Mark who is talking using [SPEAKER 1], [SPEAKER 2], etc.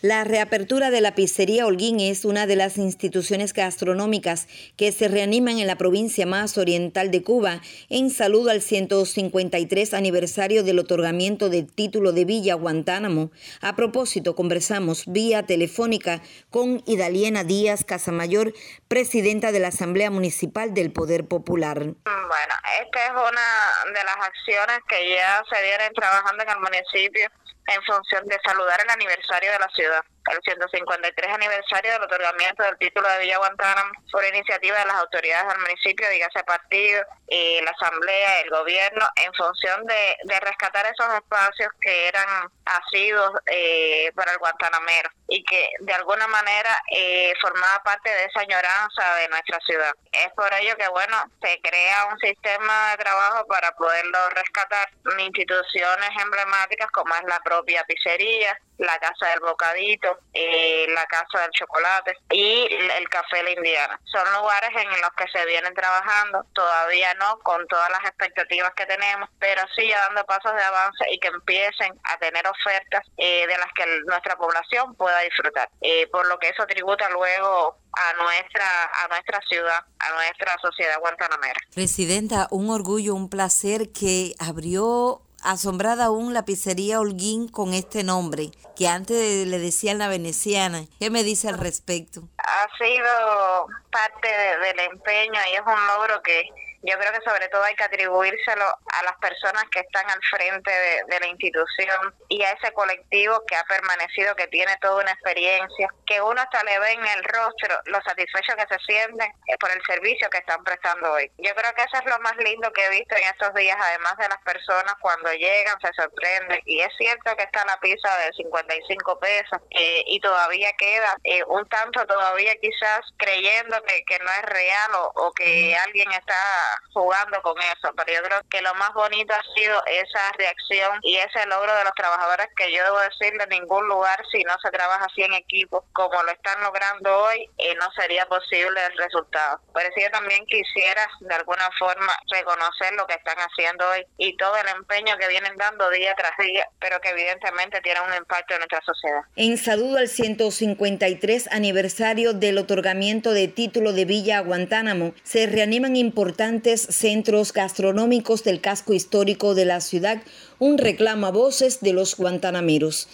[SPEAKER 1] La reapertura de la pizzería Holguín es una de las instituciones gastronómicas que se reaniman en la provincia más oriental de Cuba en saludo al 153 aniversario del otorgamiento del título de Villa Guantánamo. A propósito, conversamos vía telefónica con Idaliena Díaz Casamayor, presidenta de la Asamblea Municipal del Poder Popular.
[SPEAKER 2] Bueno, esta es una de las acciones que ya se vienen trabajando en el municipio en función de saludar el aniversario de la ciudad el 153 aniversario del otorgamiento del título de Villa Guantánamo por iniciativa de las autoridades del municipio, dígase partido, y la asamblea, el gobierno, en función de, rescatar esos espacios que eran asidos eh, para el guantanamero y que de alguna manera eh, formaba parte de esa añoranza de nuestra ciudad. Es por ello que, bueno, se crea un sistema de trabajo para poderlo rescatar instituciones emblemáticas como es la propia pizzería, la Casa del Bocadito, eh, la Casa del Chocolate y el Café La Indiana. Son lugares en los que se vienen trabajando, todavía no con todas las expectativas que tenemos, pero sí ya dando pasos de avance y que empiecen a tener ofertas eh, de las que nuestra población pueda disfrutar. Eh, por lo que eso tributa luego a nuestra a nuestra ciudad, a nuestra sociedad guantanamera.
[SPEAKER 1] Presidenta, un orgullo, un placer que abrió asombrada aún la pizzería Holguín con este nombre, que antes le decían la veneciana. ¿Qué me dice al respecto?
[SPEAKER 2] Ha sido parte del empeño y es un logro que yo creo que sobre todo hay que atribuírselo a las personas que están al frente de, la institución y a ese colectivo que ha permanecido, que tiene toda una experiencia, que uno hasta le ve en el rostro lo satisfecho que se sienten por el servicio que están prestando hoy. Yo creo que eso es lo más lindo que he visto en estos días, además de las personas cuando llegan se sorprenden y es cierto que está la pizza de 55 pesos eh, y todavía queda eh, un tanto todavía quizás creyendo que, que no es real o, o que alguien está jugando con eso, pero yo creo que lo más bonito ha sido esa reacción y ese logro de los trabajadores que yo debo decirle en ningún lugar si no se trabaja así en equipo como lo están logrando hoy eh, no sería posible el resultado. Por eso yo también quisiera de alguna forma reconocer lo que están haciendo hoy y todo el empeño que vienen dando día tras día, pero que evidentemente tiene un impacto en nuestra sociedad.
[SPEAKER 1] En saludo al 153 aniversario del otorgamiento de título de Villa Guantánamo, se reaniman importantes centros gastronómicos del casco histórico de la ciudad, un reclamo a voces de los guantanameros.